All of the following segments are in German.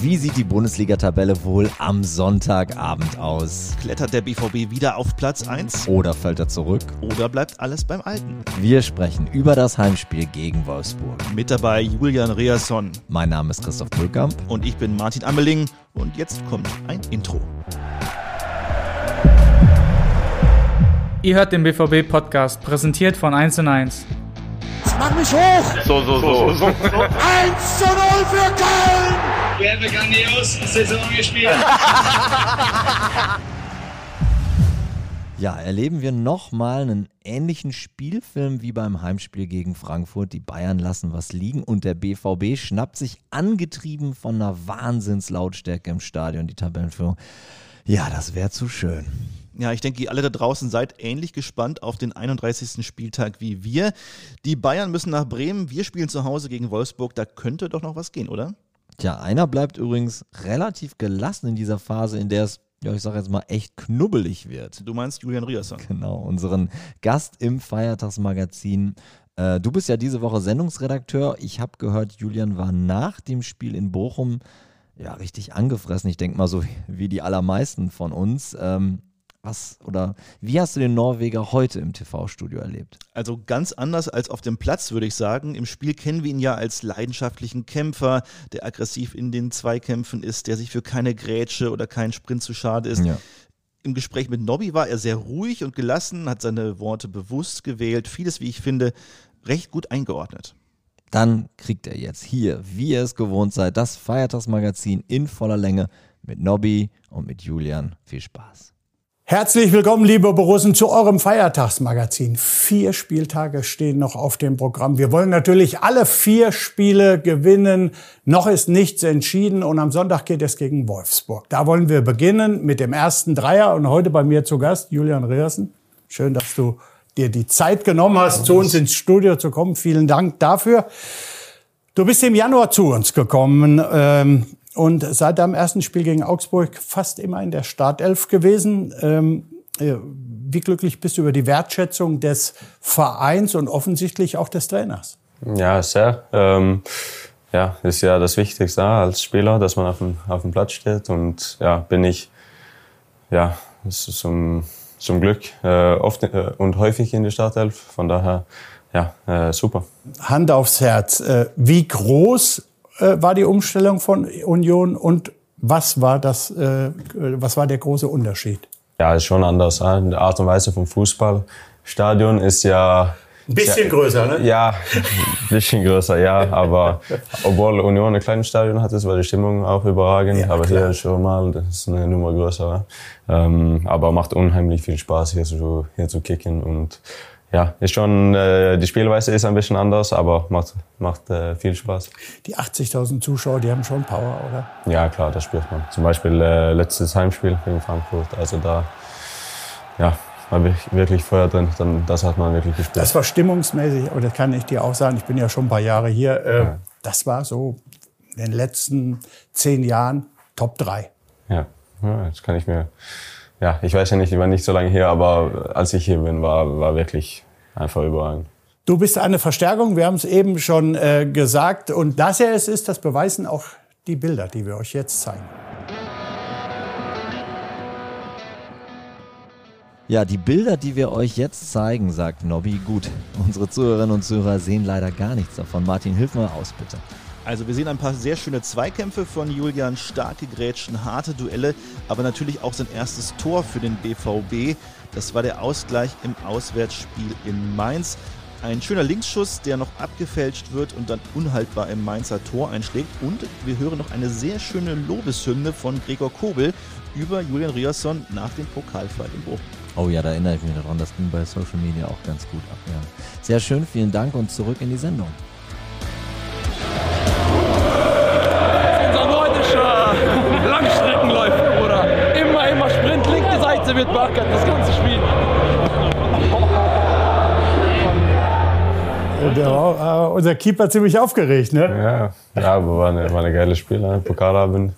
Wie sieht die Bundesliga-Tabelle wohl am Sonntagabend aus? Klettert der BVB wieder auf Platz 1? Oder fällt er zurück? Oder bleibt alles beim Alten? Wir sprechen über das Heimspiel gegen Wolfsburg. Mit dabei Julian Reasson. Mein Name ist Christoph Böckamp. Und ich bin Martin Ammeling. Und jetzt kommt ein Intro. Ihr hört den BVB-Podcast, präsentiert von 1 und 1. Mach mich hoch! So, so, so. so. 1 zu 0 für Köln! Wir haben grandios Saison gespielt. Ja, erleben wir nochmal einen ähnlichen Spielfilm wie beim Heimspiel gegen Frankfurt. Die Bayern lassen was liegen und der BVB schnappt sich angetrieben von einer Wahnsinnslautstärke im Stadion die Tabellenführung. Ja, das wäre zu schön. Ja, ich denke, ihr alle da draußen seid ähnlich gespannt auf den 31. Spieltag wie wir. Die Bayern müssen nach Bremen, wir spielen zu Hause gegen Wolfsburg. Da könnte doch noch was gehen, oder? Tja, einer bleibt übrigens relativ gelassen in dieser Phase, in der es, ja, ich sage jetzt mal, echt knubbelig wird. Du meinst Julian Riasson? Genau, unseren Gast im Feiertagsmagazin. Äh, du bist ja diese Woche Sendungsredakteur. Ich habe gehört, Julian war nach dem Spiel in Bochum ja richtig angefressen. Ich denke mal so wie die allermeisten von uns. Ähm, was oder wie hast du den Norweger heute im TV-Studio erlebt? Also ganz anders als auf dem Platz, würde ich sagen. Im Spiel kennen wir ihn ja als leidenschaftlichen Kämpfer, der aggressiv in den Zweikämpfen ist, der sich für keine Grätsche oder keinen Sprint zu schade ist. Ja. Im Gespräch mit Nobby war er sehr ruhig und gelassen, hat seine Worte bewusst gewählt, vieles, wie ich finde, recht gut eingeordnet. Dann kriegt er jetzt hier, wie ihr es gewohnt seid, das Feiertagsmagazin in voller Länge mit Nobby und mit Julian. Viel Spaß. Herzlich willkommen, liebe Borussen, zu eurem Feiertagsmagazin. Vier Spieltage stehen noch auf dem Programm. Wir wollen natürlich alle vier Spiele gewinnen. Noch ist nichts entschieden und am Sonntag geht es gegen Wolfsburg. Da wollen wir beginnen mit dem ersten Dreier und heute bei mir zu Gast Julian Reersen. Schön, dass du dir die Zeit genommen hast, zu uns ins Studio zu kommen. Vielen Dank dafür. Du bist im Januar zu uns gekommen. Ähm, und seit deinem ersten Spiel gegen Augsburg fast immer in der Startelf gewesen. Ähm, äh, wie glücklich bist du über die Wertschätzung des Vereins und offensichtlich auch des Trainers? Ja, sehr. Ähm, ja, ist ja das Wichtigste als Spieler, dass man auf dem, auf dem Platz steht. Und ja, bin ich ja, zum, zum Glück äh, oft äh, und häufig in der Startelf. Von daher, ja, äh, super. Hand aufs Herz. Äh, wie groß äh, war die Umstellung von Union und was war das, äh, was war der große Unterschied? Ja, ist schon anders. Äh? Die Art und Weise vom Fußballstadion ist ja ein bisschen ja, größer, ne? Ja, ein bisschen größer, ja. Aber obwohl Union ein kleines Stadion hat, war die Stimmung auch überragend. Ja, aber klar. hier schon mal, das ist eine Nummer größer. Ähm, aber macht unheimlich viel Spaß, hier zu, hier zu kicken. Und ja, ist schon, äh, die Spielweise ist ein bisschen anders, aber macht, macht äh, viel Spaß. Die 80.000 Zuschauer, die haben schon Power, oder? Ja, klar, das spürt man. Zum Beispiel äh, letztes Heimspiel gegen Frankfurt. Also da, ja, war wirklich Feuer drin. Dann, das hat man wirklich gespürt. Das war stimmungsmäßig, aber das kann ich dir auch sagen. Ich bin ja schon ein paar Jahre hier. Äh, ja. Das war so in den letzten zehn Jahren Top 3. Ja, ja das kann ich mir ja, ich weiß ja nicht, ich war nicht so lange hier, aber als ich hier bin, war, war wirklich einfach überall. Du bist eine Verstärkung, wir haben es eben schon äh, gesagt. Und dass er es ist, das beweisen auch die Bilder, die wir euch jetzt zeigen. Ja, die Bilder, die wir euch jetzt zeigen, sagt Nobby. Gut, unsere Zuhörerinnen und Zuhörer sehen leider gar nichts davon. Martin, hilf mal aus, bitte. Also wir sehen ein paar sehr schöne Zweikämpfe von Julian, starke Grätschen, harte Duelle, aber natürlich auch sein erstes Tor für den BVB. Das war der Ausgleich im Auswärtsspiel in Mainz. Ein schöner Linksschuss, der noch abgefälscht wird und dann unhaltbar im Mainzer Tor einschlägt. Und wir hören noch eine sehr schöne Lobeshymne von Gregor Kobel über Julian Riasson nach dem Pokalfight in Bochum. Oh ja, da erinnere ich mich daran. Das ging bei Social Media auch ganz gut ab. Ja. Sehr schön, vielen Dank und zurück in die Sendung. Ganze wird beackert, das ganze Spiel. Der war, äh, unser Keeper ziemlich aufgeregt, ne? Ja, ja aber war eine, war eine geile Spiel. Ne? Pokalabend,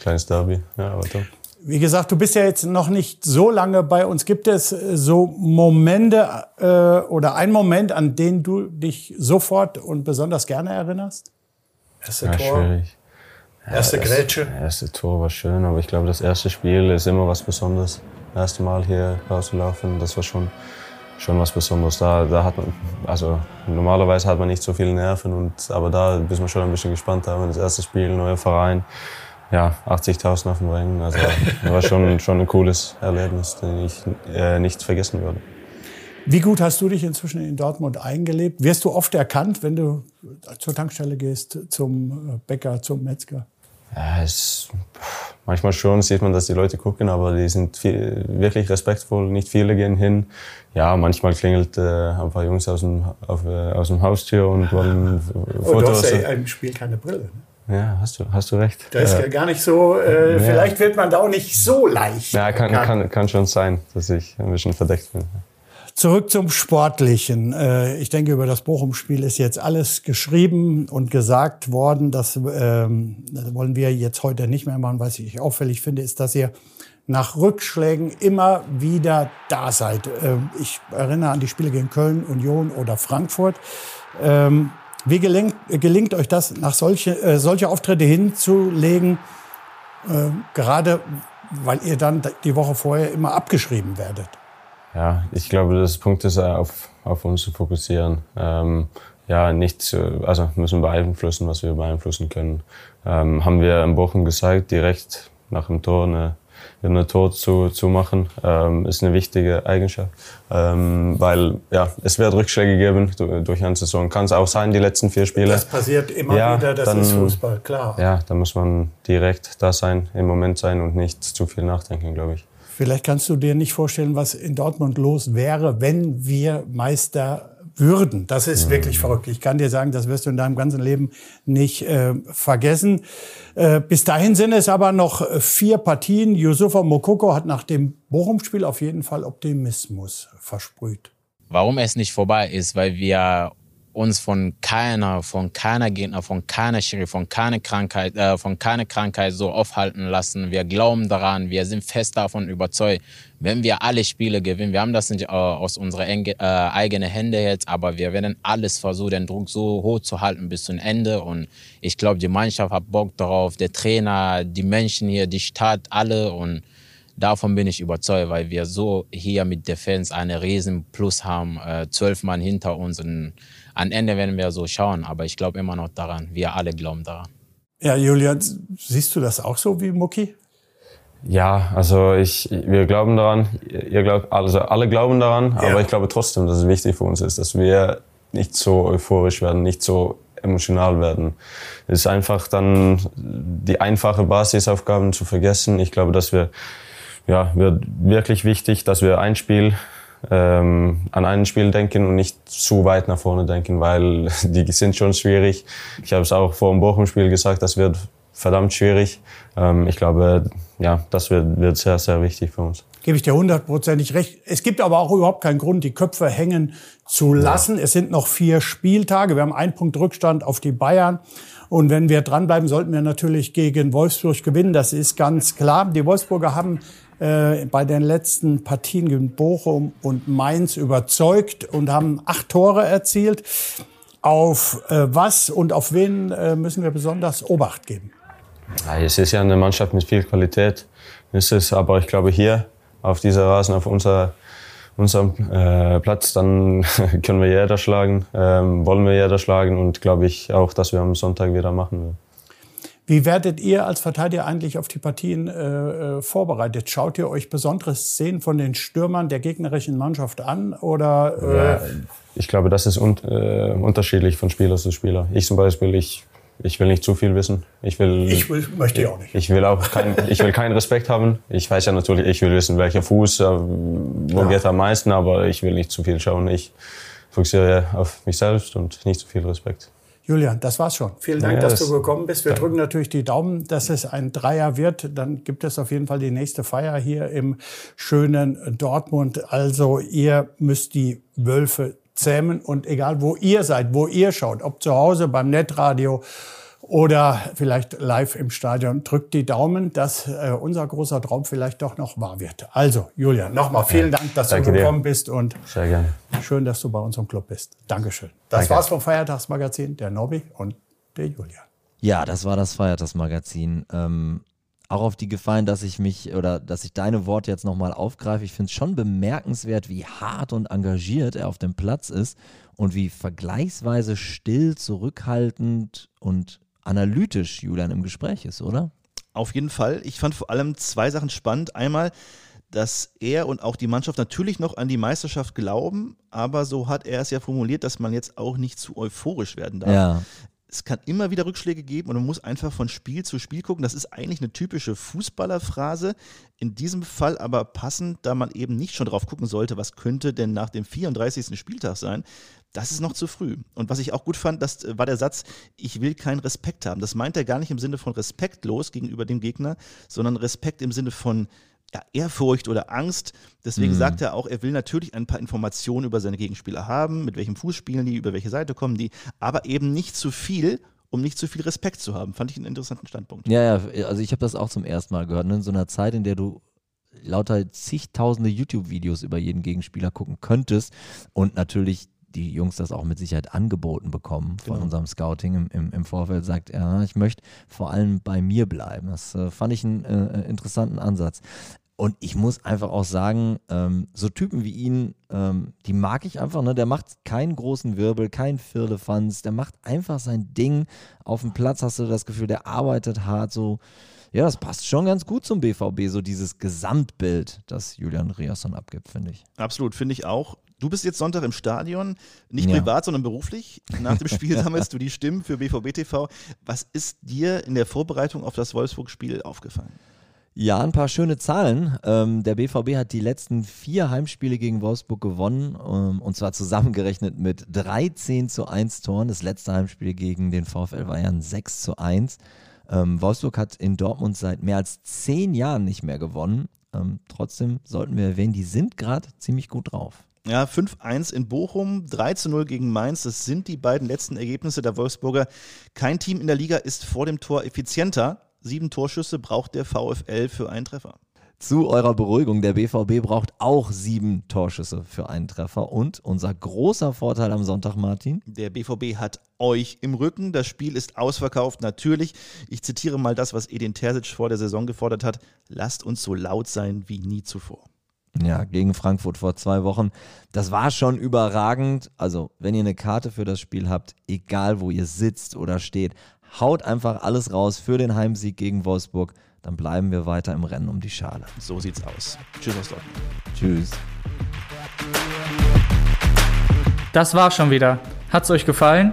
kleines Derby. Ja, aber top. Wie gesagt, du bist ja jetzt noch nicht so lange bei uns. Gibt es äh, so Momente äh, oder ein Moment, an den du dich sofort und besonders gerne erinnerst? Erste ja, Tor. schwierig. Erste Grätsche? Das erste Tor war schön, aber ich glaube, das erste Spiel ist immer was Besonderes. Das erste Mal hier rauszulaufen, das war schon, schon was Besonderes. Da, da hat man, also normalerweise hat man nicht so viele Nerven, und, aber da ist man schon ein bisschen gespannt. Da das erste Spiel, neuer Verein, ja, 80.000 auf dem Ring. Also das war schon, schon ein cooles Erlebnis, das ich äh, nicht vergessen würde. Wie gut hast du dich inzwischen in Dortmund eingelebt? Wirst du oft erkannt, wenn du zur Tankstelle gehst, zum Bäcker, zum Metzger? Ja, es, manchmal schon sieht man, dass die Leute gucken, aber die sind viel, wirklich respektvoll. Nicht viele gehen hin. Ja, manchmal klingelt äh, ein paar Jungs aus dem, auf, äh, aus dem Haustür und wollen Fotos. Oh, du hast ja im Spiel keine Brille. Ne? Ja, hast du, hast du recht. Das ist ja gar nicht so, äh, ja. vielleicht wird man da auch nicht so leicht. Ja, kann, kann, kann schon sein, dass ich ein bisschen verdeckt bin. Zurück zum Sportlichen. Äh, ich denke, über das Bochum-Spiel ist jetzt alles geschrieben und gesagt worden. Das, ähm, das wollen wir jetzt heute nicht mehr machen. Was ich auffällig finde, ist, dass ihr nach Rückschlägen immer wieder da seid. Ähm, ich erinnere an die Spiele gegen Köln, Union oder Frankfurt. Ähm, wie gelingt, gelingt euch das, nach solche, äh, solche Auftritte hinzulegen, gerade weil ihr dann die Woche vorher immer abgeschrieben werdet? Ja, ich glaube, das Punkt ist, auf, auf uns zu fokussieren. Ähm, ja, nicht zu, also müssen beeinflussen, was wir beeinflussen können. Ähm, haben wir in Bochum gezeigt, direkt nach dem Tor eine, eine Tor zu, zu machen, ähm, ist eine wichtige Eigenschaft. Ähm, weil ja, es wird Rückschläge geben durch eine Saison. Kann es auch sein, die letzten vier Spiele. Das passiert immer ja, wieder, das dann, ist Fußball, klar. Ja, da muss man direkt da sein, im Moment sein und nicht zu viel nachdenken, glaube ich. Vielleicht kannst du dir nicht vorstellen, was in Dortmund los wäre, wenn wir Meister würden. Das ist mhm. wirklich verrückt. Ich kann dir sagen, das wirst du in deinem ganzen Leben nicht äh, vergessen. Äh, bis dahin sind es aber noch vier Partien. Yusufa Mokoko hat nach dem Bochum-Spiel auf jeden Fall Optimismus versprüht. Warum es nicht vorbei ist, weil wir uns von keiner, von keiner Gegner, von keiner Schiri, von keiner Krankheit, äh, von keiner Krankheit so aufhalten lassen. Wir glauben daran, wir sind fest davon überzeugt, wenn wir alle Spiele gewinnen, wir haben das nicht äh, aus unserer äh, eigenen Hände jetzt, aber wir werden alles versuchen, den Druck so hoch zu halten bis zum Ende. Und ich glaube, die Mannschaft hat Bock darauf, der Trainer, die Menschen hier, die Stadt, alle und Davon bin ich überzeugt, weil wir so hier mit der Fans eine riesen Plus haben, äh, zwölf Mann hinter uns und am Ende werden wir so schauen, aber ich glaube immer noch daran. Wir alle glauben daran. Ja, Julian, siehst du das auch so wie Mucki? Ja, also ich, wir glauben daran, ihr glaubt, also alle glauben daran, ja. aber ich glaube trotzdem, dass es wichtig für uns ist, dass wir nicht so euphorisch werden, nicht so emotional werden. Es ist einfach dann die einfache Basisaufgaben zu vergessen. Ich glaube, dass wir, ja, wird wirklich wichtig, dass wir ein Spiel ähm, an ein Spiel denken und nicht zu weit nach vorne denken, weil die sind schon schwierig. Ich habe es auch vor dem Bochum-Spiel gesagt, das wird verdammt schwierig. Ähm, ich glaube, ja, das wird, wird sehr, sehr wichtig für uns. Gebe ich dir hundertprozentig recht. Es gibt aber auch überhaupt keinen Grund, die Köpfe hängen zu lassen. Ja. Es sind noch vier Spieltage. Wir haben einen Punkt Rückstand auf die Bayern. Und wenn wir dranbleiben, sollten wir natürlich gegen Wolfsburg gewinnen. Das ist ganz klar. Die Wolfsburger haben äh, bei den letzten Partien gegen Bochum und Mainz überzeugt und haben acht Tore erzielt. Auf äh, was und auf wen äh, müssen wir besonders Obacht geben? Ja, es ist ja eine Mannschaft mit viel Qualität. Es ist aber, ich glaube, hier auf dieser Rasen, auf unser, unserem äh, Platz, dann können wir jeder schlagen, ähm, wollen wir jeder schlagen und glaube ich auch, dass wir am Sonntag wieder machen werden. Wie werdet ihr als Verteidiger eigentlich auf die Partien äh, äh, vorbereitet? Schaut ihr euch besondere Szenen von den Stürmern der gegnerischen Mannschaft an? Oder, äh ja, ich glaube, das ist un äh, unterschiedlich von Spieler zu Spieler. Ich zum Beispiel, ich, ich will nicht zu viel wissen. Ich, will, ich will, möchte ich auch nicht. Ich will auch kein, ich will keinen Respekt haben. Ich weiß ja natürlich, ich will wissen, welcher Fuß, äh, wo ja. geht am meisten, aber ich will nicht zu viel schauen. Ich fokussiere auf mich selbst und nicht zu viel Respekt. Julian, das war's schon. Vielen Dank, ja, dass das du gekommen bist. Wir drücken natürlich die Daumen, dass es ein Dreier wird. Dann gibt es auf jeden Fall die nächste Feier hier im schönen Dortmund. Also ihr müsst die Wölfe zähmen und egal wo ihr seid, wo ihr schaut, ob zu Hause beim Netradio oder vielleicht live im Stadion. Drückt die Daumen, dass äh, unser großer Traum vielleicht doch noch wahr wird. Also, Julian, nochmal vielen Dank, dass Danke du gekommen dir. bist und Sehr gerne. schön, dass du bei unserem Club bist. Dankeschön. Das Danke. war's vom Feiertagsmagazin, der Nobby und der Julian. Ja, das war das Feiertagsmagazin. Ähm, auch auf die Gefallen, dass ich mich oder dass ich deine Worte jetzt nochmal aufgreife. Ich finde es schon bemerkenswert, wie hart und engagiert er auf dem Platz ist und wie vergleichsweise still, zurückhaltend und analytisch Julian im Gespräch ist, oder? Auf jeden Fall. Ich fand vor allem zwei Sachen spannend. Einmal, dass er und auch die Mannschaft natürlich noch an die Meisterschaft glauben, aber so hat er es ja formuliert, dass man jetzt auch nicht zu euphorisch werden darf. Ja es kann immer wieder Rückschläge geben und man muss einfach von Spiel zu Spiel gucken. Das ist eigentlich eine typische Fußballerphrase. In diesem Fall aber passend, da man eben nicht schon drauf gucken sollte, was könnte denn nach dem 34. Spieltag sein. Das ist noch zu früh. Und was ich auch gut fand, das war der Satz, ich will keinen Respekt haben. Das meint er gar nicht im Sinne von respektlos gegenüber dem Gegner, sondern Respekt im Sinne von ja, Ehrfurcht oder Angst. Deswegen mhm. sagt er auch, er will natürlich ein paar Informationen über seine Gegenspieler haben, mit welchem Fuß spielen die, über welche Seite kommen die, aber eben nicht zu viel, um nicht zu viel Respekt zu haben. Fand ich einen interessanten Standpunkt. Ja, ja, also ich habe das auch zum ersten Mal gehört. Ne? In so einer Zeit, in der du lauter zigtausende YouTube-Videos über jeden Gegenspieler gucken könntest und natürlich die Jungs das auch mit Sicherheit angeboten bekommen von genau. unserem Scouting im, im, im, Vorfeld, sagt er, ich möchte vor allem bei mir bleiben. Das äh, fand ich einen äh, interessanten Ansatz. Und ich muss einfach auch sagen, ähm, so Typen wie ihn, ähm, die mag ich einfach. Ne? Der macht keinen großen Wirbel, keinen Firlefanz. Der macht einfach sein Ding. Auf dem Platz hast du das Gefühl, der arbeitet hart. So, ja, das passt schon ganz gut zum BVB, so dieses Gesamtbild, das Julian Riasson abgibt, finde ich. Absolut, finde ich auch. Du bist jetzt Sonntag im Stadion, nicht ja. privat, sondern beruflich. Nach dem Spiel sammelst du die Stimmen für BVB TV. Was ist dir in der Vorbereitung auf das Wolfsburg-Spiel aufgefallen? Ja, ein paar schöne Zahlen. Ähm, der BVB hat die letzten vier Heimspiele gegen Wolfsburg gewonnen ähm, und zwar zusammengerechnet mit 13 zu 1 Toren. Das letzte Heimspiel gegen den VfL war ja ein 6 zu 1. Ähm, Wolfsburg hat in Dortmund seit mehr als zehn Jahren nicht mehr gewonnen. Ähm, trotzdem sollten wir erwähnen, die sind gerade ziemlich gut drauf. Ja, 5-1 in Bochum, 3-0 gegen Mainz. Das sind die beiden letzten Ergebnisse der Wolfsburger. Kein Team in der Liga ist vor dem Tor effizienter. Sieben Torschüsse braucht der VfL für einen Treffer. Zu eurer Beruhigung, der BVB braucht auch sieben Torschüsse für einen Treffer. Und unser großer Vorteil am Sonntag, Martin? Der BVB hat euch im Rücken. Das Spiel ist ausverkauft, natürlich. Ich zitiere mal das, was Edin Terzic vor der Saison gefordert hat. Lasst uns so laut sein wie nie zuvor. Ja, gegen Frankfurt vor zwei Wochen. Das war schon überragend. Also, wenn ihr eine Karte für das Spiel habt, egal wo ihr sitzt oder steht, haut einfach alles raus für den Heimsieg gegen Wolfsburg. Dann bleiben wir weiter im Rennen um die Schale. So sieht's aus. Tschüss aus Dortmund. Tschüss. Das war's schon wieder. Hat's euch gefallen?